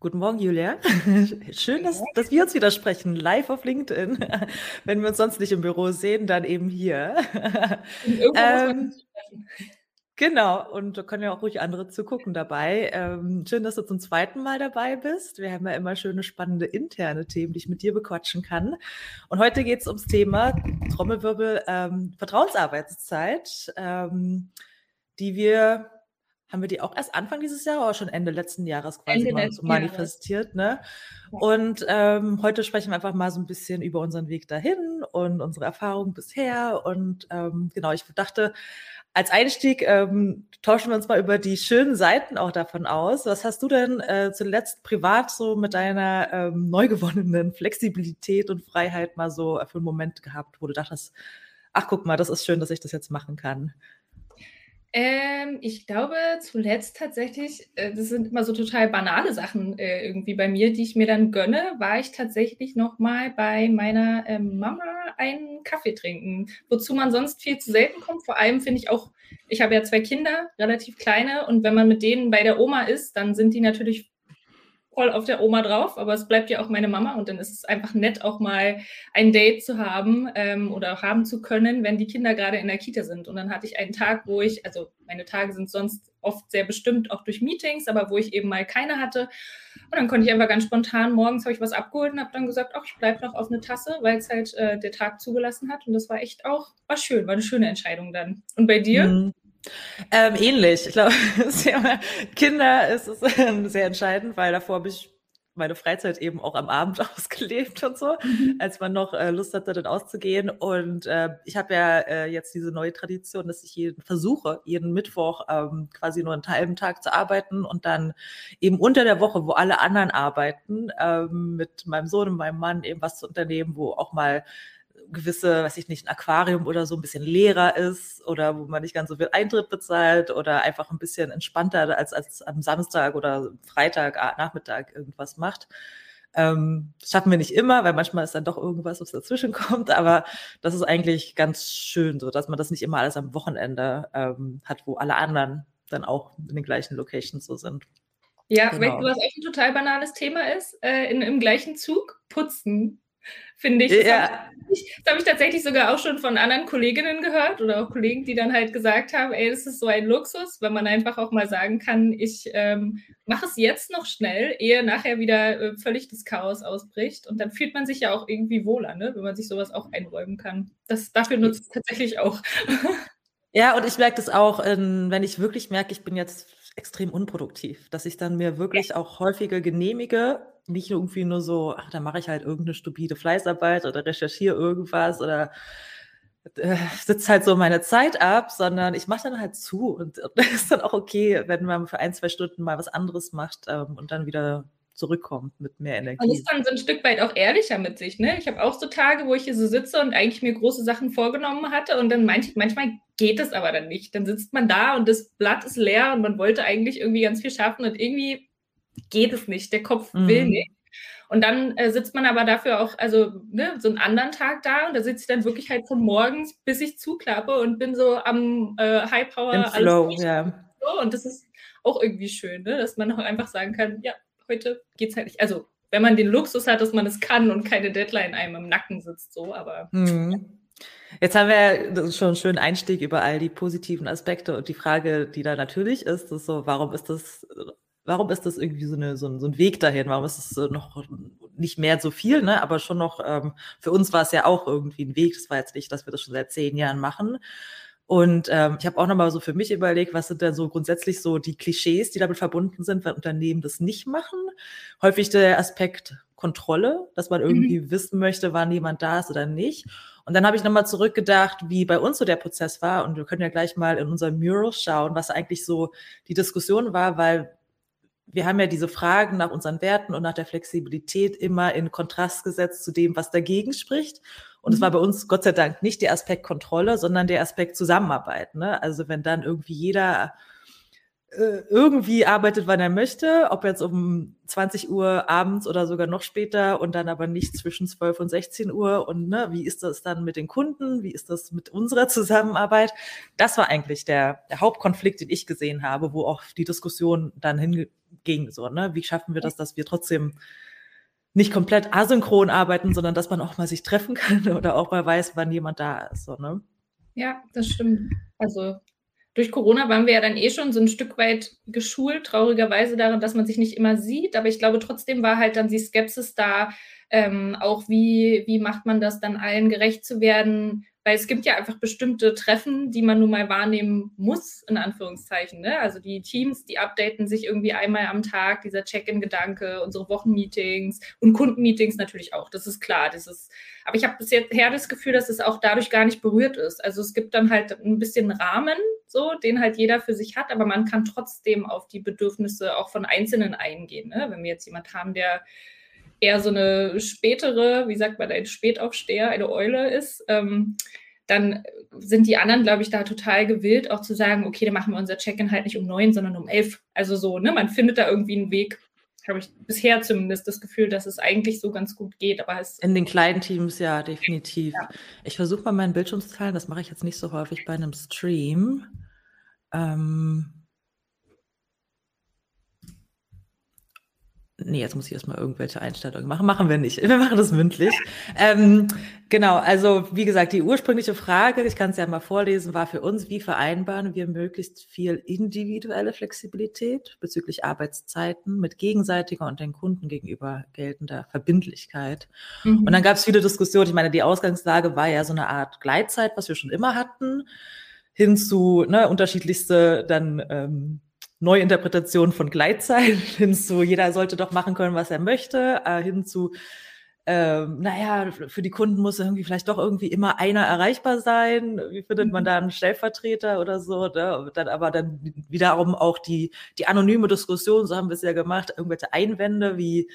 Guten Morgen, Julia. Schön, dass, dass wir uns wieder sprechen, live auf LinkedIn. Wenn wir uns sonst nicht im Büro sehen, dann eben hier. Ähm, genau, und da können ja auch ruhig andere zugucken dabei. Ähm, schön, dass du zum zweiten Mal dabei bist. Wir haben ja immer schöne, spannende interne Themen, die ich mit dir bequatschen kann. Und heute geht es ums Thema Trommelwirbel ähm, Vertrauensarbeitszeit, ähm, die wir haben wir die auch erst Anfang dieses Jahres oder schon Ende letzten Jahres quasi Ende mal so manifestiert, ne? Und ähm, heute sprechen wir einfach mal so ein bisschen über unseren Weg dahin und unsere Erfahrungen bisher. Und ähm, genau, ich dachte, als Einstieg ähm, tauschen wir uns mal über die schönen Seiten auch davon aus. Was hast du denn äh, zuletzt privat so mit deiner ähm, neu gewonnenen Flexibilität und Freiheit mal so für einen Moment gehabt, wo du dachtest, ach guck mal, das ist schön, dass ich das jetzt machen kann? Ähm, ich glaube zuletzt tatsächlich, äh, das sind immer so total banale Sachen äh, irgendwie bei mir, die ich mir dann gönne, war ich tatsächlich noch mal bei meiner ähm, Mama einen Kaffee trinken, wozu man sonst viel zu selten kommt. Vor allem finde ich auch, ich habe ja zwei Kinder, relativ kleine, und wenn man mit denen bei der Oma ist, dann sind die natürlich voll auf der Oma drauf, aber es bleibt ja auch meine Mama und dann ist es einfach nett, auch mal ein Date zu haben ähm, oder haben zu können, wenn die Kinder gerade in der Kita sind. Und dann hatte ich einen Tag, wo ich, also meine Tage sind sonst oft sehr bestimmt, auch durch Meetings, aber wo ich eben mal keine hatte. Und dann konnte ich einfach ganz spontan, morgens habe ich was abgeholt und habe dann gesagt, ach, ich bleibe noch auf eine Tasse, weil es halt äh, der Tag zugelassen hat. Und das war echt auch, war schön, war eine schöne Entscheidung dann. Und bei dir? Mhm. Ähm, ähnlich. Ich glaube, Kinder ist es sehr entscheidend, weil davor habe ich meine Freizeit eben auch am Abend ausgelebt und so, mhm. als man noch äh, Lust hatte, dann auszugehen. Und äh, ich habe ja äh, jetzt diese neue Tradition, dass ich jeden versuche, jeden Mittwoch ähm, quasi nur einen halben Tag zu arbeiten und dann eben unter der Woche, wo alle anderen arbeiten, ähm, mit meinem Sohn und meinem Mann eben was zu unternehmen, wo auch mal gewisse, weiß ich nicht, ein Aquarium oder so ein bisschen leerer ist oder wo man nicht ganz so viel Eintritt bezahlt oder einfach ein bisschen entspannter als, als am Samstag oder Freitag, Nachmittag irgendwas macht. Ähm, schaffen wir nicht immer, weil manchmal ist dann doch irgendwas, was dazwischen kommt, aber das ist eigentlich ganz schön, so dass man das nicht immer alles am Wochenende ähm, hat, wo alle anderen dann auch in den gleichen Locations so sind. Ja, genau. weißt du, was auch ein total banales Thema ist? Äh, in, Im gleichen Zug putzen finde ich. Das ja. habe ich, hab ich, tatsächlich sogar auch schon von anderen Kolleginnen gehört oder auch Kollegen, die dann halt gesagt haben, ey, das ist so ein Luxus, wenn man einfach auch mal sagen kann, ich ähm, mache es jetzt noch schnell, ehe nachher wieder äh, völlig das Chaos ausbricht. Und dann fühlt man sich ja auch irgendwie wohler, ne? wenn man sich sowas auch einräumen kann. Das, dafür nutzt es tatsächlich auch. Ja, und ich merke das auch, in, wenn ich wirklich merke, ich bin jetzt extrem unproduktiv, dass ich dann mir wirklich auch häufiger genehmige, nicht irgendwie nur so, ach, da mache ich halt irgendeine stupide Fleißarbeit oder recherchiere irgendwas oder äh, sitze halt so meine Zeit ab, sondern ich mache dann halt zu und, und das ist dann auch okay, wenn man für ein, zwei Stunden mal was anderes macht ähm, und dann wieder zurückkommt mit mehr Energie. Und ist dann so ein Stück weit auch ehrlicher mit sich. Ne? Ich habe auch so Tage, wo ich hier so sitze und eigentlich mir große Sachen vorgenommen hatte und dann manch, manchmal geht es aber dann nicht. Dann sitzt man da und das Blatt ist leer und man wollte eigentlich irgendwie ganz viel schaffen und irgendwie geht es nicht. Der Kopf mhm. will nicht. Und dann äh, sitzt man aber dafür auch, also ne, so einen anderen Tag da und da sitze ich dann wirklich halt von morgens, bis ich zuklappe und bin so am äh, High Power. Im Flow, ja. So, und das ist auch irgendwie schön, ne? dass man auch einfach sagen kann, ja, heute geht es halt nicht. Also, wenn man den Luxus hat, dass man es kann und keine Deadline einem im Nacken sitzt, so, aber. Mhm. Jetzt haben wir schon einen schönen Einstieg über all die positiven Aspekte und die Frage, die da natürlich ist, ist so, warum ist das, warum ist das irgendwie so, eine, so, ein, so ein Weg dahin? Warum ist es noch nicht mehr so viel, ne? Aber schon noch, ähm, für uns war es ja auch irgendwie ein Weg. Das war jetzt nicht, dass wir das schon seit zehn Jahren machen. Und ähm, ich habe auch nochmal so für mich überlegt, was sind denn so grundsätzlich so die Klischees, die damit verbunden sind, wenn Unternehmen das nicht machen. Häufig der Aspekt Kontrolle, dass man irgendwie mhm. wissen möchte, wann jemand da ist oder nicht. Und dann habe ich nochmal zurückgedacht, wie bei uns so der Prozess war. Und wir können ja gleich mal in unser Mural schauen, was eigentlich so die Diskussion war, weil wir haben ja diese Fragen nach unseren Werten und nach der Flexibilität immer in Kontrast gesetzt zu dem, was dagegen spricht. Und es mhm. war bei uns Gott sei Dank nicht der Aspekt Kontrolle, sondern der Aspekt Zusammenarbeit. Ne? Also wenn dann irgendwie jeder äh, irgendwie arbeitet, wann er möchte, ob jetzt um 20 Uhr abends oder sogar noch später und dann aber nicht zwischen 12 und 16 Uhr. Und ne, wie ist das dann mit den Kunden? Wie ist das mit unserer Zusammenarbeit? Das war eigentlich der, der Hauptkonflikt, den ich gesehen habe, wo auch die Diskussion dann hin, ging. So, ne? Wie schaffen wir das, dass wir trotzdem nicht komplett asynchron arbeiten, sondern dass man auch mal sich treffen kann oder auch mal weiß, wann jemand da ist. So, ne? Ja, das stimmt. Also durch Corona waren wir ja dann eh schon so ein Stück weit geschult, traurigerweise darin, dass man sich nicht immer sieht. Aber ich glaube, trotzdem war halt dann die Skepsis da, ähm, auch wie, wie macht man das dann allen gerecht zu werden, weil es gibt ja einfach bestimmte Treffen, die man nun mal wahrnehmen muss, in Anführungszeichen. Ne? Also die Teams, die updaten sich irgendwie einmal am Tag, dieser Check-in-Gedanke, unsere Wochenmeetings und Kundenmeetings natürlich auch, das ist klar. Das ist, aber ich habe bisher das Gefühl, dass es auch dadurch gar nicht berührt ist. Also es gibt dann halt ein bisschen Rahmen, so, den halt jeder für sich hat, aber man kann trotzdem auf die Bedürfnisse auch von Einzelnen eingehen. Ne? Wenn wir jetzt jemand haben, der eher so eine spätere, wie sagt man, ein Spätaufsteher, eine Eule ist, ähm, dann sind die anderen, glaube ich, da total gewillt, auch zu sagen, okay, dann machen wir unser Check-in halt nicht um neun, sondern um elf. Also so, ne, man findet da irgendwie einen Weg. Habe ich bisher zumindest das Gefühl, dass es eigentlich so ganz gut geht. Aber es in den kleinen Teams ja definitiv. Ja. Ich versuche mal meinen Bildschirm zu teilen. Das mache ich jetzt nicht so häufig bei einem Stream. Ähm, Nee, jetzt muss ich erstmal irgendwelche Einstellungen machen. Machen wir nicht. Wir machen das mündlich. Ähm, genau, also wie gesagt, die ursprüngliche Frage, ich kann es ja mal vorlesen, war für uns, wie vereinbaren wir möglichst viel individuelle Flexibilität bezüglich Arbeitszeiten mit gegenseitiger und den Kunden gegenüber geltender Verbindlichkeit. Mhm. Und dann gab es viele Diskussionen. Ich meine, die Ausgangslage war ja so eine Art Gleitzeit, was wir schon immer hatten, hin zu ne, unterschiedlichste dann ähm, Neuinterpretation von Gleitzeit hin zu, jeder sollte doch machen können, was er möchte, äh, hin zu, ähm, naja, für die Kunden muss irgendwie vielleicht doch irgendwie immer einer erreichbar sein. Wie findet man mhm. da einen Stellvertreter oder so? Ne? Dann aber dann wiederum auch die, die anonyme Diskussion, so haben wir es ja gemacht, irgendwelche Einwände wie,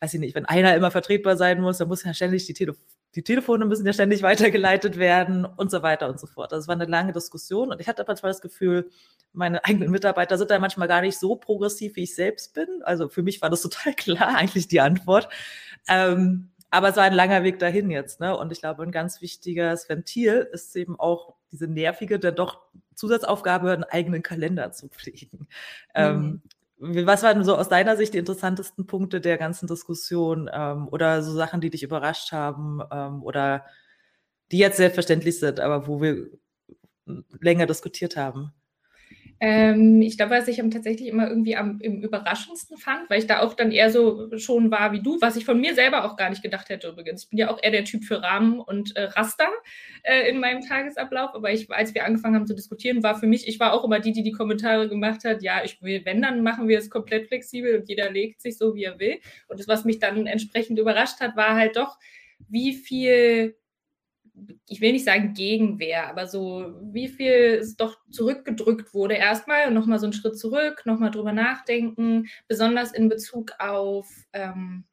weiß ich nicht, wenn einer immer vertretbar sein muss, dann muss ja ständig die Telefon die Telefone müssen ja ständig weitergeleitet werden und so weiter und so fort. Das war eine lange Diskussion und ich hatte manchmal das Gefühl, meine eigenen Mitarbeiter sind da manchmal gar nicht so progressiv, wie ich selbst bin. Also für mich war das total klar, eigentlich die Antwort. Ähm, aber es war ein langer Weg dahin jetzt. Ne? Und ich glaube, ein ganz wichtiges Ventil ist eben auch diese nervige, dann doch Zusatzaufgabe, einen eigenen Kalender zu pflegen. Ähm, mhm. Ähm, was waren so aus deiner Sicht die interessantesten Punkte der ganzen Diskussion ähm, oder so Sachen, die dich überrascht haben ähm, oder die jetzt selbstverständlich sind, aber wo wir länger diskutiert haben? Ähm, ich glaube, was ich tatsächlich immer irgendwie am im überraschendsten fand, weil ich da auch dann eher so schon war wie du, was ich von mir selber auch gar nicht gedacht hätte übrigens. Ich bin ja auch eher der Typ für Rahmen und äh, Raster äh, in meinem Tagesablauf, aber ich, als wir angefangen haben zu diskutieren, war für mich, ich war auch immer die, die die Kommentare gemacht hat, ja, ich will, wenn, dann machen wir es komplett flexibel und jeder legt sich so, wie er will. Und das, was mich dann entsprechend überrascht hat, war halt doch, wie viel ich will nicht sagen Gegenwehr, aber so, wie viel es doch zurückgedrückt wurde erstmal und nochmal so einen Schritt zurück, nochmal drüber nachdenken, besonders in Bezug auf ähm,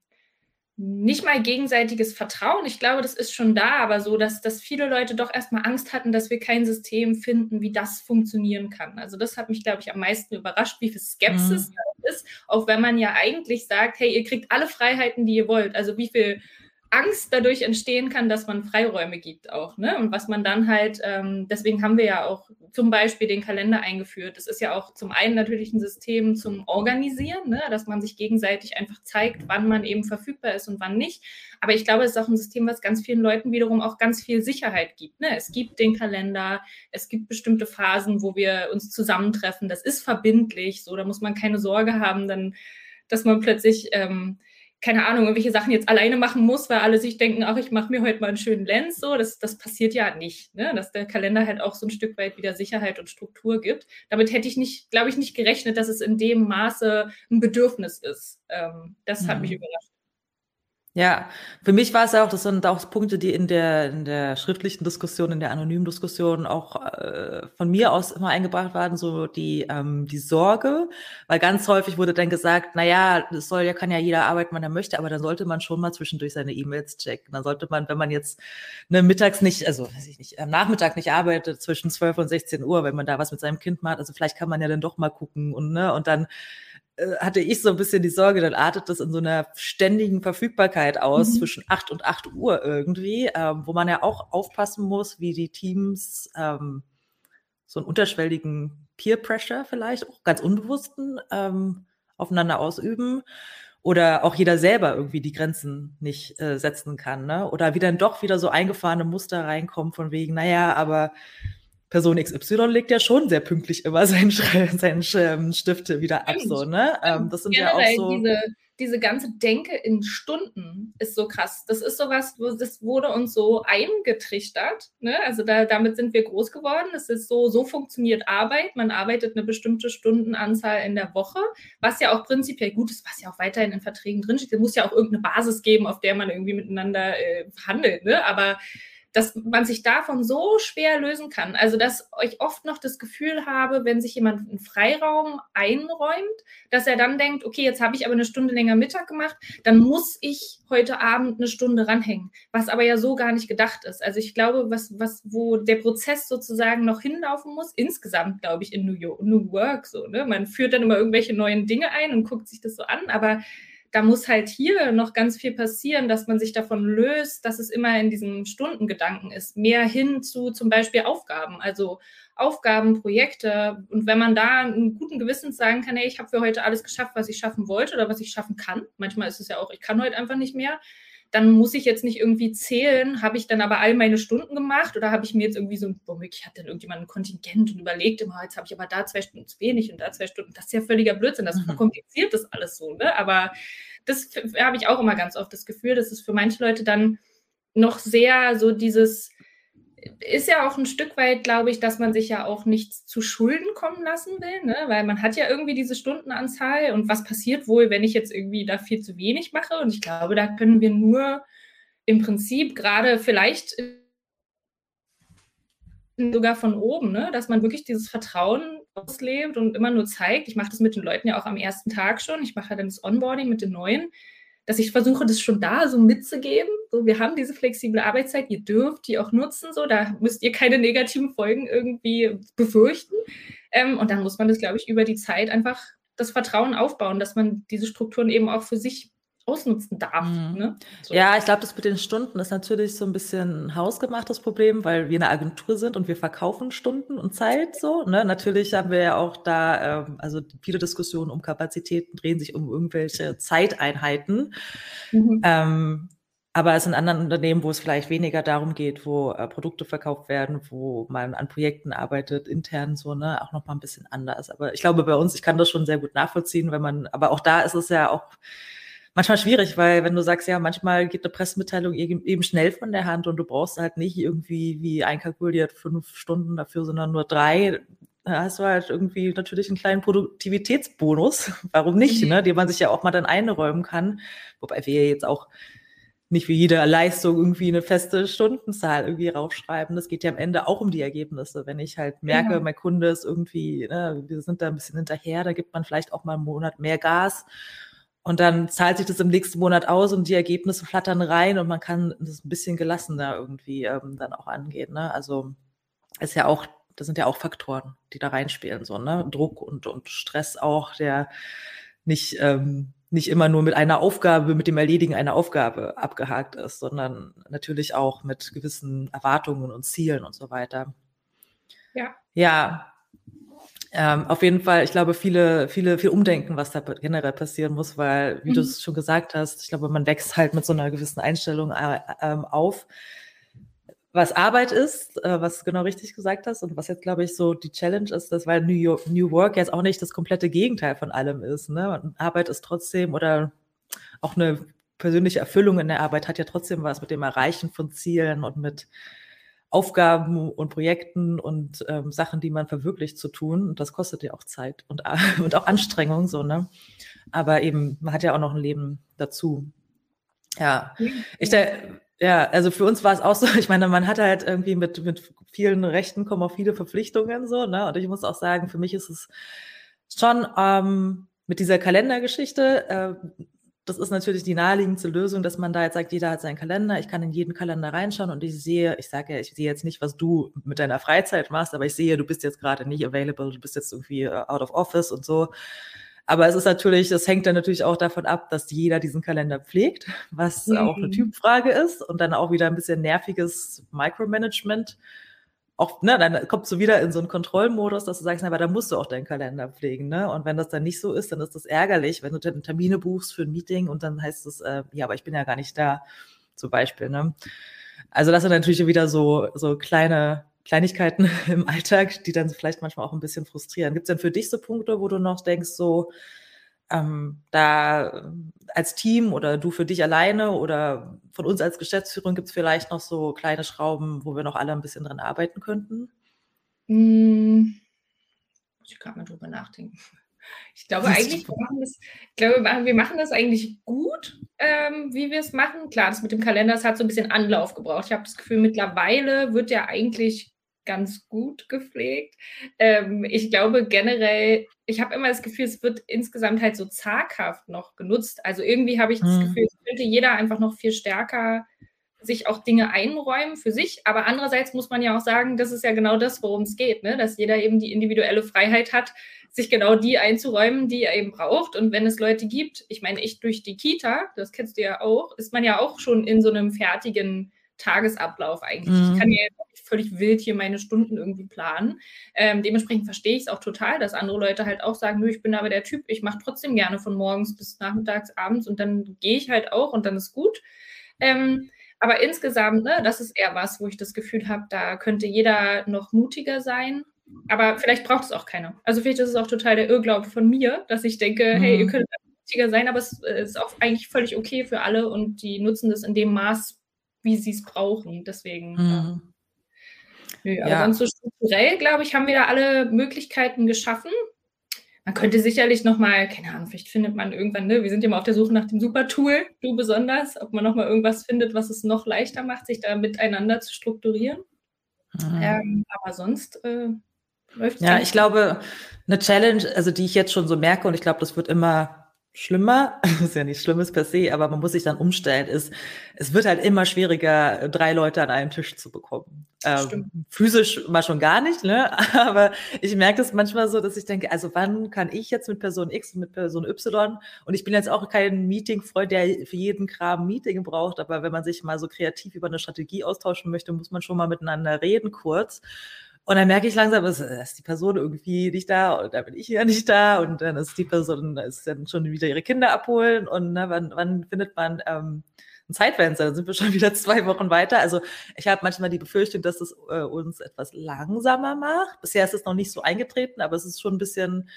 nicht mal gegenseitiges Vertrauen. Ich glaube, das ist schon da, aber so, dass, dass viele Leute doch erstmal Angst hatten, dass wir kein System finden, wie das funktionieren kann. Also das hat mich, glaube ich, am meisten überrascht, wie viel Skepsis mhm. da ist, auch wenn man ja eigentlich sagt, hey, ihr kriegt alle Freiheiten, die ihr wollt. Also wie viel Angst dadurch entstehen kann, dass man Freiräume gibt auch. Ne? Und was man dann halt, ähm, deswegen haben wir ja auch zum Beispiel den Kalender eingeführt. Das ist ja auch zum einen natürlich ein System zum Organisieren, ne? dass man sich gegenseitig einfach zeigt, wann man eben verfügbar ist und wann nicht. Aber ich glaube, es ist auch ein System, was ganz vielen Leuten wiederum auch ganz viel Sicherheit gibt. Ne? Es gibt den Kalender, es gibt bestimmte Phasen, wo wir uns zusammentreffen. Das ist verbindlich, so da muss man keine Sorge haben, dann, dass man plötzlich ähm, keine Ahnung, irgendwelche Sachen jetzt alleine machen muss, weil alle sich denken, ach, ich mache mir heute mal einen schönen Lens, so, das, das passiert ja nicht, ne? dass der Kalender halt auch so ein Stück weit wieder Sicherheit und Struktur gibt. Damit hätte ich nicht, glaube ich, nicht gerechnet, dass es in dem Maße ein Bedürfnis ist. Ähm, das mhm. hat mich überrascht. Ja, für mich war es ja auch, das sind auch Punkte, die in der, in der schriftlichen Diskussion, in der anonymen Diskussion auch äh, von mir aus immer eingebracht waren, so die, ähm, die Sorge, weil ganz häufig wurde dann gesagt, na ja, das soll ja, kann ja jeder arbeiten, wann er möchte, aber dann sollte man schon mal zwischendurch seine E-Mails checken. Dann sollte man, wenn man jetzt ne, mittags nicht, also weiß ich nicht, am Nachmittag nicht arbeitet, zwischen 12 und 16 Uhr, wenn man da was mit seinem Kind macht, also vielleicht kann man ja dann doch mal gucken und, ne, und dann hatte ich so ein bisschen die Sorge, dann artet das in so einer ständigen Verfügbarkeit aus mhm. zwischen 8 und 8 Uhr irgendwie, ähm, wo man ja auch aufpassen muss, wie die Teams ähm, so einen unterschwelligen Peer Pressure vielleicht, auch ganz unbewussten, ähm, aufeinander ausüben oder auch jeder selber irgendwie die Grenzen nicht äh, setzen kann, ne? Oder wie dann doch wieder so eingefahrene Muster reinkommen von wegen, naja, aber Person XY legt ja schon sehr pünktlich immer seinen, seinen ähm, Stift wieder ab, so, ne? Ähm, das sind ja auch so. Diese, diese ganze Denke in Stunden ist so krass. Das ist sowas, das wurde uns so eingetrichtert. Ne? Also da, damit sind wir groß geworden. Es ist so, so funktioniert Arbeit. Man arbeitet eine bestimmte Stundenanzahl in der Woche, was ja auch prinzipiell gut ist, was ja auch weiterhin in Verträgen drinsteht. Es muss ja auch irgendeine Basis geben, auf der man irgendwie miteinander äh, handelt. Ne? Aber dass man sich davon so schwer lösen kann. Also, dass ich oft noch das Gefühl habe, wenn sich jemand einen Freiraum einräumt, dass er dann denkt, okay, jetzt habe ich aber eine Stunde länger Mittag gemacht, dann muss ich heute Abend eine Stunde ranhängen, was aber ja so gar nicht gedacht ist. Also ich glaube, was, was, wo der Prozess sozusagen noch hinlaufen muss, insgesamt, glaube ich, in New York, New Work so, ne? Man führt dann immer irgendwelche neuen Dinge ein und guckt sich das so an, aber da muss halt hier noch ganz viel passieren, dass man sich davon löst, dass es immer in diesem Stundengedanken ist, mehr hin zu zum Beispiel Aufgaben, also Aufgaben, Projekte. Und wenn man da einen guten Gewissens sagen kann, hey, ich habe für heute alles geschafft, was ich schaffen wollte oder was ich schaffen kann. Manchmal ist es ja auch, ich kann heute einfach nicht mehr dann muss ich jetzt nicht irgendwie zählen, habe ich dann aber all meine Stunden gemacht oder habe ich mir jetzt irgendwie so, womöglich hat dann irgendjemand ein Kontingent und überlegt immer, jetzt habe ich aber da zwei Stunden zu wenig und da zwei Stunden. Das ist ja völliger Blödsinn, das mhm. verkompliziert das alles so, ne? Aber das habe ich auch immer ganz oft das Gefühl, dass es für manche Leute dann noch sehr so dieses, ist ja auch ein Stück weit, glaube ich, dass man sich ja auch nichts zu Schulden kommen lassen will, ne? weil man hat ja irgendwie diese Stundenanzahl und was passiert wohl, wenn ich jetzt irgendwie da viel zu wenig mache? Und ich glaube, da können wir nur im Prinzip gerade vielleicht sogar von oben, ne? dass man wirklich dieses Vertrauen auslebt und immer nur zeigt. Ich mache das mit den Leuten ja auch am ersten Tag schon. Ich mache ja dann das Onboarding mit den Neuen dass ich versuche, das schon da so mitzugeben. So, wir haben diese flexible Arbeitszeit, ihr dürft die auch nutzen, so, da müsst ihr keine negativen Folgen irgendwie befürchten. Ähm, und dann muss man das, glaube ich, über die Zeit einfach das Vertrauen aufbauen, dass man diese Strukturen eben auch für sich ausnutzen darf. Mhm. Ne? So. Ja, ich glaube, das mit den Stunden ist natürlich so ein bisschen ein hausgemachtes Problem, weil wir eine Agentur sind und wir verkaufen Stunden und Zeit so. Ne? Natürlich haben wir ja auch da, ähm, also viele Diskussionen um Kapazitäten drehen sich um irgendwelche Zeiteinheiten. Mhm. Ähm, aber es sind anderen Unternehmen, wo es vielleicht weniger darum geht, wo äh, Produkte verkauft werden, wo man an Projekten arbeitet, intern so, ne, auch nochmal ein bisschen anders. Aber ich glaube, bei uns, ich kann das schon sehr gut nachvollziehen, wenn man, aber auch da ist es ja auch manchmal schwierig, weil wenn du sagst, ja, manchmal geht eine Pressemitteilung eben schnell von der Hand und du brauchst halt nicht irgendwie wie einkalkuliert fünf Stunden dafür, sondern nur drei, da hast du halt irgendwie natürlich einen kleinen Produktivitätsbonus. Warum nicht, mhm. ne? Den man sich ja auch mal dann einräumen kann. Wobei wir jetzt auch nicht für jede Leistung irgendwie eine feste Stundenzahl irgendwie raufschreiben. Das geht ja am Ende auch um die Ergebnisse. Wenn ich halt merke, ja. mein Kunde ist irgendwie, ne, wir sind da ein bisschen hinterher, da gibt man vielleicht auch mal einen Monat mehr Gas und dann zahlt sich das im nächsten Monat aus und die Ergebnisse flattern rein und man kann das ein bisschen gelassener irgendwie ähm, dann auch angehen. Ne? Also ist ja auch, das sind ja auch Faktoren, die da reinspielen, so, ne? Druck und, und Stress auch, der nicht, ähm, nicht immer nur mit einer Aufgabe, mit dem Erledigen einer Aufgabe abgehakt ist, sondern natürlich auch mit gewissen Erwartungen und Zielen und so weiter. Ja. Ja, ähm, auf jeden Fall, ich glaube, viele, viele, viel Umdenken, was da generell passieren muss, weil, wie mhm. du es schon gesagt hast, ich glaube, man wächst halt mit so einer gewissen Einstellung äh, ähm, auf, was Arbeit ist, äh, was du genau richtig gesagt hast und was jetzt, glaube ich, so die Challenge ist, dass weil New, York, New Work jetzt auch nicht das komplette Gegenteil von allem ist. Ne? Arbeit ist trotzdem oder auch eine persönliche Erfüllung in der Arbeit hat ja trotzdem was mit dem Erreichen von Zielen und mit Aufgaben und Projekten und ähm, Sachen, die man verwirklicht zu tun. Und das kostet ja auch Zeit und, und auch Anstrengung, so, ne? Aber eben, man hat ja auch noch ein Leben dazu. Ja. Ich, der, ja, also für uns war es auch so, ich meine, man hat halt irgendwie mit, mit vielen Rechten kommen auch viele Verpflichtungen, so, ne? Und ich muss auch sagen, für mich ist es schon ähm, mit dieser Kalendergeschichte, äh, das ist natürlich die naheliegendste Lösung, dass man da jetzt sagt, jeder hat seinen Kalender, ich kann in jeden Kalender reinschauen und ich sehe, ich sage ja, ich sehe jetzt nicht, was du mit deiner Freizeit machst, aber ich sehe, du bist jetzt gerade nicht available, du bist jetzt irgendwie äh, out of office und so. Aber es ist natürlich, das hängt dann natürlich auch davon ab, dass jeder diesen Kalender pflegt, was mhm. auch eine Typfrage ist und dann auch wieder ein bisschen nerviges Micromanagement auch, ne, dann kommst du wieder in so einen Kontrollmodus, dass du sagst, na, aber da musst du auch deinen Kalender pflegen, ne? Und wenn das dann nicht so ist, dann ist das ärgerlich, wenn du dann Termine buchst für ein Meeting und dann heißt es, äh, ja, aber ich bin ja gar nicht da, zum Beispiel, ne? Also das sind natürlich wieder so, so kleine Kleinigkeiten im Alltag, die dann vielleicht manchmal auch ein bisschen frustrieren. Gibt es denn für dich so Punkte, wo du noch denkst, so, ähm, da als Team oder du für dich alleine oder von uns als Geschäftsführung gibt es vielleicht noch so kleine Schrauben, wo wir noch alle ein bisschen dran arbeiten könnten? Hm, muss ich gerade mal drüber nachdenken. Ich glaube eigentlich, wir machen das, ich glaube, wir machen das eigentlich gut, ähm, wie wir es machen. Klar, das mit dem Kalender, das hat so ein bisschen Anlauf gebraucht. Ich habe das Gefühl, mittlerweile wird ja eigentlich ganz gut gepflegt. Ähm, ich glaube generell, ich habe immer das Gefühl, es wird insgesamt halt so zaghaft noch genutzt. Also irgendwie habe ich das mhm. Gefühl, es könnte jeder einfach noch viel stärker sich auch Dinge einräumen für sich. Aber andererseits muss man ja auch sagen, das ist ja genau das, worum es geht, ne? dass jeder eben die individuelle Freiheit hat, sich genau die einzuräumen, die er eben braucht. Und wenn es Leute gibt, ich meine, ich durch die Kita, das kennst du ja auch, ist man ja auch schon in so einem fertigen Tagesablauf eigentlich. Mhm. Ich kann ja völlig wild hier meine Stunden irgendwie planen. Ähm, dementsprechend verstehe ich es auch total, dass andere Leute halt auch sagen, nö, ich bin aber der Typ, ich mache trotzdem gerne von morgens bis nachmittags, abends und dann gehe ich halt auch und dann ist gut. Ähm, aber insgesamt, ne, das ist eher was, wo ich das Gefühl habe, da könnte jeder noch mutiger sein. Aber vielleicht braucht es auch keiner. Also vielleicht ist es auch total der Irrglaube von mir, dass ich denke, mhm. hey, ihr könnt mutiger sein, aber es ist auch eigentlich völlig okay für alle und die nutzen das in dem Maß, wie sie es brauchen. Deswegen. Mhm. Nö, aber ja. sonst so strukturell, glaube ich, haben wir da alle Möglichkeiten geschaffen. Man könnte sicherlich nochmal, keine Ahnung, vielleicht findet man irgendwann, ne, wir sind ja mal auf der Suche nach dem Super-Tool, du besonders, ob man nochmal irgendwas findet, was es noch leichter macht, sich da miteinander zu strukturieren. Mhm. Ähm, aber sonst äh, läuft es. Ja, ich glaube, eine Challenge, also die ich jetzt schon so merke, und ich glaube, das wird immer schlimmer, ist ja nicht Schlimmes per se, aber man muss sich dann umstellen, ist, es wird halt immer schwieriger, drei Leute an einem Tisch zu bekommen. Ähm, physisch mal schon gar nicht, ne? Aber ich merke es manchmal so, dass ich denke, also wann kann ich jetzt mit Person X und mit Person Y und ich bin jetzt auch kein Meeting-Freund, der für jeden Kram Meeting braucht, aber wenn man sich mal so kreativ über eine Strategie austauschen möchte, muss man schon mal miteinander reden kurz. Und dann merke ich langsam, ist, ist die Person irgendwie nicht da und dann bin ich ja nicht da und dann ist die Person, ist dann schon wieder ihre Kinder abholen und ne, wann, wann findet man ähm, ein Zeitfenster? Dann sind wir schon wieder zwei Wochen weiter. Also ich habe manchmal die Befürchtung, dass es äh, uns etwas langsamer macht. Bisher ist es noch nicht so eingetreten, aber es ist schon ein bisschen,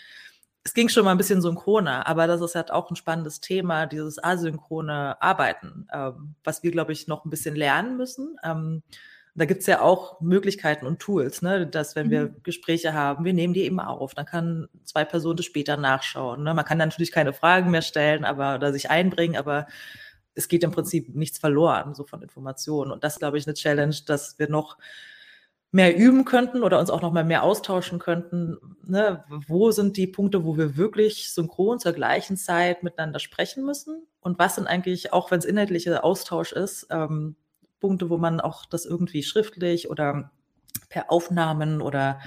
es ging schon mal ein bisschen synchroner, aber das ist halt auch ein spannendes Thema, dieses asynchrone Arbeiten, ähm, was wir, glaube ich, noch ein bisschen lernen müssen. Ähm, da gibt es ja auch Möglichkeiten und Tools, ne? dass wenn wir mhm. Gespräche haben, wir nehmen die eben auf, dann kann zwei Personen das später nachschauen. Ne? Man kann natürlich keine Fragen mehr stellen, aber oder sich einbringen, aber es geht im Prinzip nichts verloren, so von Informationen. Und das, glaube ich, eine Challenge, dass wir noch mehr üben könnten oder uns auch noch mal mehr austauschen könnten. Ne? Wo sind die Punkte, wo wir wirklich synchron zur gleichen Zeit miteinander sprechen müssen? Und was sind eigentlich, auch wenn es inhaltlicher Austausch ist, ähm, Punkte, wo man auch das irgendwie schriftlich oder per Aufnahmen oder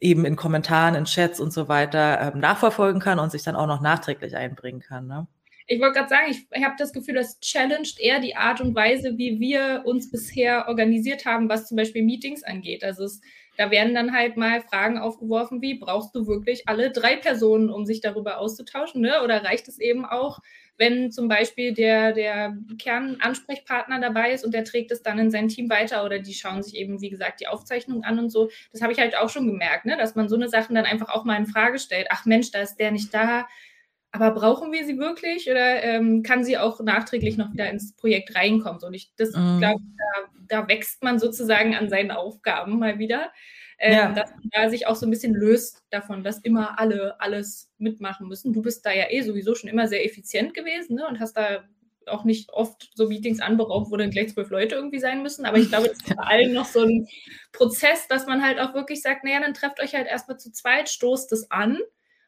eben in Kommentaren, in Chats und so weiter ähm, nachverfolgen kann und sich dann auch noch nachträglich einbringen kann. Ne? Ich wollte gerade sagen, ich, ich habe das Gefühl, das challenged eher die Art und Weise, wie wir uns bisher organisiert haben, was zum Beispiel Meetings angeht. Also es, da werden dann halt mal Fragen aufgeworfen, wie brauchst du wirklich alle drei Personen, um sich darüber auszutauschen? Ne? Oder reicht es eben auch, wenn zum Beispiel der, der Kernansprechpartner dabei ist und der trägt es dann in sein Team weiter oder die schauen sich eben, wie gesagt, die Aufzeichnung an und so. Das habe ich halt auch schon gemerkt, ne? dass man so eine Sachen dann einfach auch mal in Frage stellt. Ach Mensch, da ist der nicht da. Aber brauchen wir sie wirklich oder ähm, kann sie auch nachträglich noch wieder ins Projekt reinkommen? Und ich, das mhm. glaube, da, da wächst man sozusagen an seinen Aufgaben mal wieder ähm, ja. dass man da sich auch so ein bisschen löst davon, dass immer alle alles mitmachen müssen. Du bist da ja eh sowieso schon immer sehr effizient gewesen ne? und hast da auch nicht oft so Meetings anberaubt, wo dann gleich zwölf Leute irgendwie sein müssen. Aber ich glaube, das ist vor allem noch so ein Prozess, dass man halt auch wirklich sagt, naja, dann trefft euch halt erstmal zu zweit, stoßt es an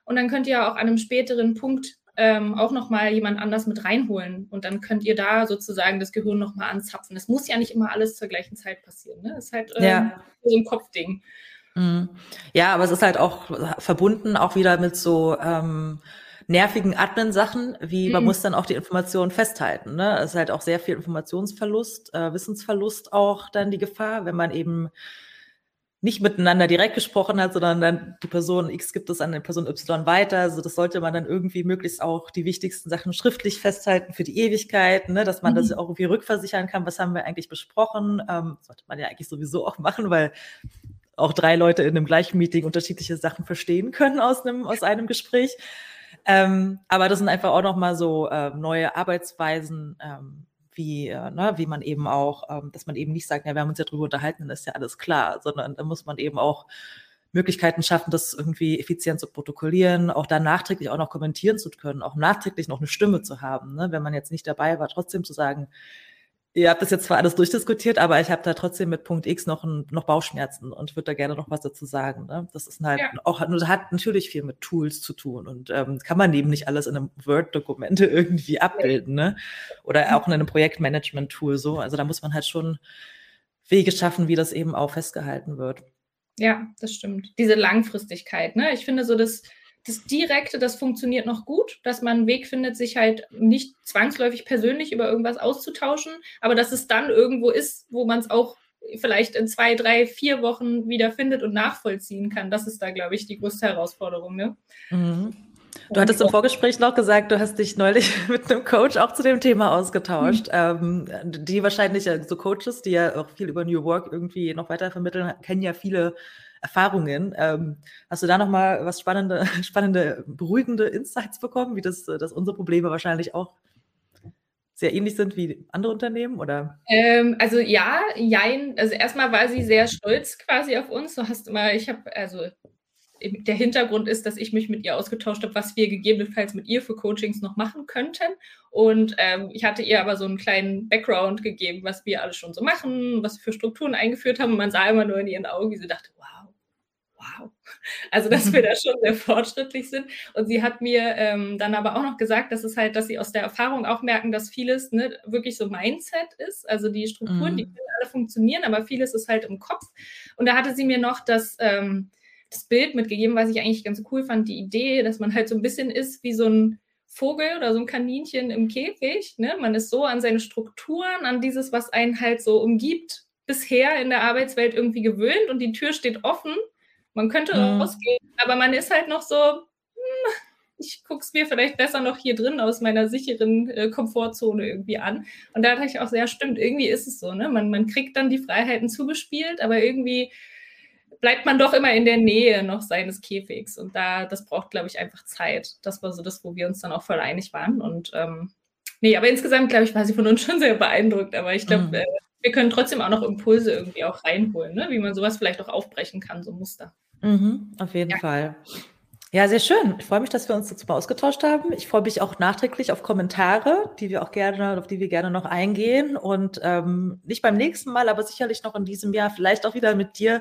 und dann könnt ihr auch an einem späteren Punkt ähm, auch nochmal jemand anders mit reinholen und dann könnt ihr da sozusagen das Gehirn nochmal anzapfen. Es muss ja nicht immer alles zur gleichen Zeit passieren. Ne? Das ist halt ähm, ja. so ein Kopfding. Mhm. Ja, aber es ist halt auch verbunden auch wieder mit so ähm, nervigen Admin-Sachen, wie man mhm. muss dann auch die Informationen festhalten. Ne? Es ist halt auch sehr viel Informationsverlust, äh, Wissensverlust auch dann die Gefahr, wenn man eben nicht miteinander direkt gesprochen hat, sondern dann die Person X gibt es an die Person Y weiter. Also das sollte man dann irgendwie möglichst auch die wichtigsten Sachen schriftlich festhalten für die Ewigkeit, ne? dass man mhm. das auch irgendwie rückversichern kann. Was haben wir eigentlich besprochen? Ähm, sollte man ja eigentlich sowieso auch machen, weil auch drei Leute in einem gleichen Meeting unterschiedliche Sachen verstehen können aus einem, aus einem Gespräch. Ähm, aber das sind einfach auch nochmal so äh, neue Arbeitsweisen, ähm, wie, äh, ne, wie man eben auch, ähm, dass man eben nicht sagt, ja, wir haben uns ja drüber unterhalten, dann ist ja alles klar, sondern da muss man eben auch Möglichkeiten schaffen, das irgendwie effizient zu protokollieren, auch dann nachträglich auch noch kommentieren zu können, auch nachträglich noch eine Stimme zu haben, ne? wenn man jetzt nicht dabei war, trotzdem zu sagen, Ihr habt das jetzt zwar alles durchdiskutiert, aber ich habe da trotzdem mit Punkt X noch, ein, noch Bauchschmerzen und würde da gerne noch was dazu sagen. Ne? Das ist halt ja. auch hat natürlich viel mit Tools zu tun und ähm, kann man eben nicht alles in einem Word-Dokument irgendwie abbilden, ne? Oder auch in einem Projektmanagement-Tool so. Also da muss man halt schon Wege schaffen, wie das eben auch festgehalten wird. Ja, das stimmt. Diese Langfristigkeit, ne? Ich finde so, dass das Direkte, das funktioniert noch gut, dass man einen Weg findet, sich halt nicht zwangsläufig persönlich über irgendwas auszutauschen, aber dass es dann irgendwo ist, wo man es auch vielleicht in zwei, drei, vier Wochen wieder findet und nachvollziehen kann. Das ist da, glaube ich, die größte Herausforderung. Ne? Mhm. Du hattest im Vorgespräch noch gesagt, du hast dich neulich mit einem Coach auch zu dem Thema ausgetauscht. Mhm. Ähm, die wahrscheinlich, so Coaches, die ja auch viel über New Work irgendwie noch weiter vermitteln, kennen ja viele Erfahrungen. Ähm, hast du da nochmal was spannende, spannende, beruhigende Insights bekommen, wie das, dass unsere Probleme wahrscheinlich auch sehr ähnlich sind wie andere Unternehmen, oder? Ähm, also ja, jein. Also erstmal war sie sehr stolz quasi auf uns. Du hast immer, ich habe, also der Hintergrund ist, dass ich mich mit ihr ausgetauscht habe, was wir gegebenenfalls mit ihr für Coachings noch machen könnten. Und ähm, ich hatte ihr aber so einen kleinen Background gegeben, was wir alles schon so machen, was wir für Strukturen eingeführt haben. Und man sah immer nur in ihren Augen, wie sie dachte, wow, wow. Also, dass wir da schon sehr fortschrittlich sind. Und sie hat mir ähm, dann aber auch noch gesagt, dass es halt, dass sie aus der Erfahrung auch merken, dass vieles ne, wirklich so Mindset ist. Also die Strukturen, mhm. die können alle funktionieren, aber vieles ist halt im Kopf. Und da hatte sie mir noch das, ähm, das Bild mitgegeben, was ich eigentlich ganz cool fand, die Idee, dass man halt so ein bisschen ist wie so ein Vogel oder so ein Kaninchen im Käfig. Ne? Man ist so an seine Strukturen, an dieses, was einen halt so umgibt, bisher in der Arbeitswelt irgendwie gewöhnt und die Tür steht offen man könnte mhm. rausgehen, aber man ist halt noch so, hm, ich gucke es mir vielleicht besser noch hier drin aus meiner sicheren äh, Komfortzone irgendwie an. Und da dachte ich auch sehr, stimmt, irgendwie ist es so, ne? Man, man kriegt dann die Freiheiten zugespielt, aber irgendwie bleibt man doch immer in der Nähe noch seines Käfigs. Und da, das braucht, glaube ich, einfach Zeit. Das war so das, wo wir uns dann auch voll einig waren. Und ähm, nee, aber insgesamt, glaube ich, war sie von uns schon sehr beeindruckt. Aber ich glaube, mhm. äh, wir können trotzdem auch noch Impulse irgendwie auch reinholen, ne? wie man sowas vielleicht auch aufbrechen kann, so Muster. Mhm, auf jeden ja. Fall. Ja, sehr schön. Ich freue mich, dass wir uns dazu mal ausgetauscht haben. Ich freue mich auch nachträglich auf Kommentare, die wir auch gerne, auf die wir gerne noch eingehen. Und ähm, nicht beim nächsten Mal, aber sicherlich noch in diesem Jahr, vielleicht auch wieder mit dir,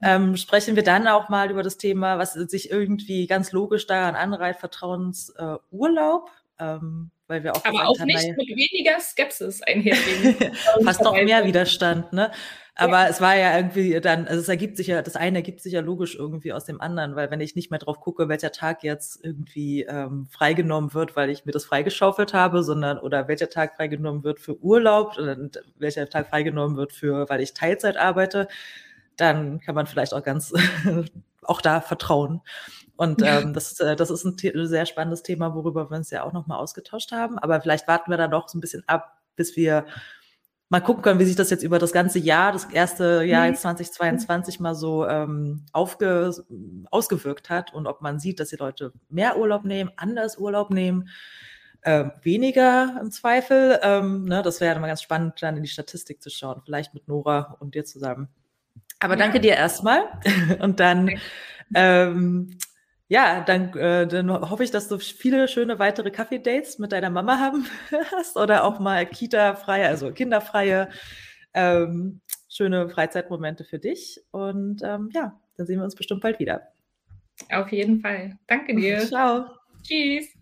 ähm, sprechen wir dann auch mal über das Thema, was sich irgendwie ganz logisch daran anreiht, Vertrauensurlaub. Äh, ähm, weil wir auch aber auch nicht mit weniger Skepsis einhergehen. Fast noch mehr Widerstand, ne? Aber ja. es war ja irgendwie dann, also es ergibt sich ja, das eine ergibt sich ja logisch irgendwie aus dem anderen, weil wenn ich nicht mehr drauf gucke, welcher Tag jetzt irgendwie ähm, freigenommen wird, weil ich mir das freigeschaufelt habe, sondern oder welcher Tag freigenommen wird für Urlaub und welcher Tag freigenommen wird für, weil ich Teilzeit arbeite, dann kann man vielleicht auch ganz auch da vertrauen. Und ähm, das, äh, das ist ein sehr spannendes Thema, worüber wir uns ja auch nochmal ausgetauscht haben. Aber vielleicht warten wir da doch so ein bisschen ab, bis wir mal gucken können, wie sich das jetzt über das ganze Jahr, das erste Jahr mhm. jetzt 2022 mal so ähm, aufge, ausgewirkt hat und ob man sieht, dass die Leute mehr Urlaub nehmen, anders Urlaub nehmen, äh, weniger im Zweifel. Ähm, ne, das wäre mal ganz spannend, dann in die Statistik zu schauen, vielleicht mit Nora und dir zusammen. Aber ja. danke dir erstmal und dann ähm, ja, dann, äh, dann hoffe ich, dass du viele schöne weitere Kaffee-Dates mit deiner Mama haben hast oder auch mal Kita-freie, also kinderfreie, ähm, schöne Freizeitmomente für dich. Und ähm, ja, dann sehen wir uns bestimmt bald wieder. Auf jeden Fall. Danke dir. Ciao. Tschüss.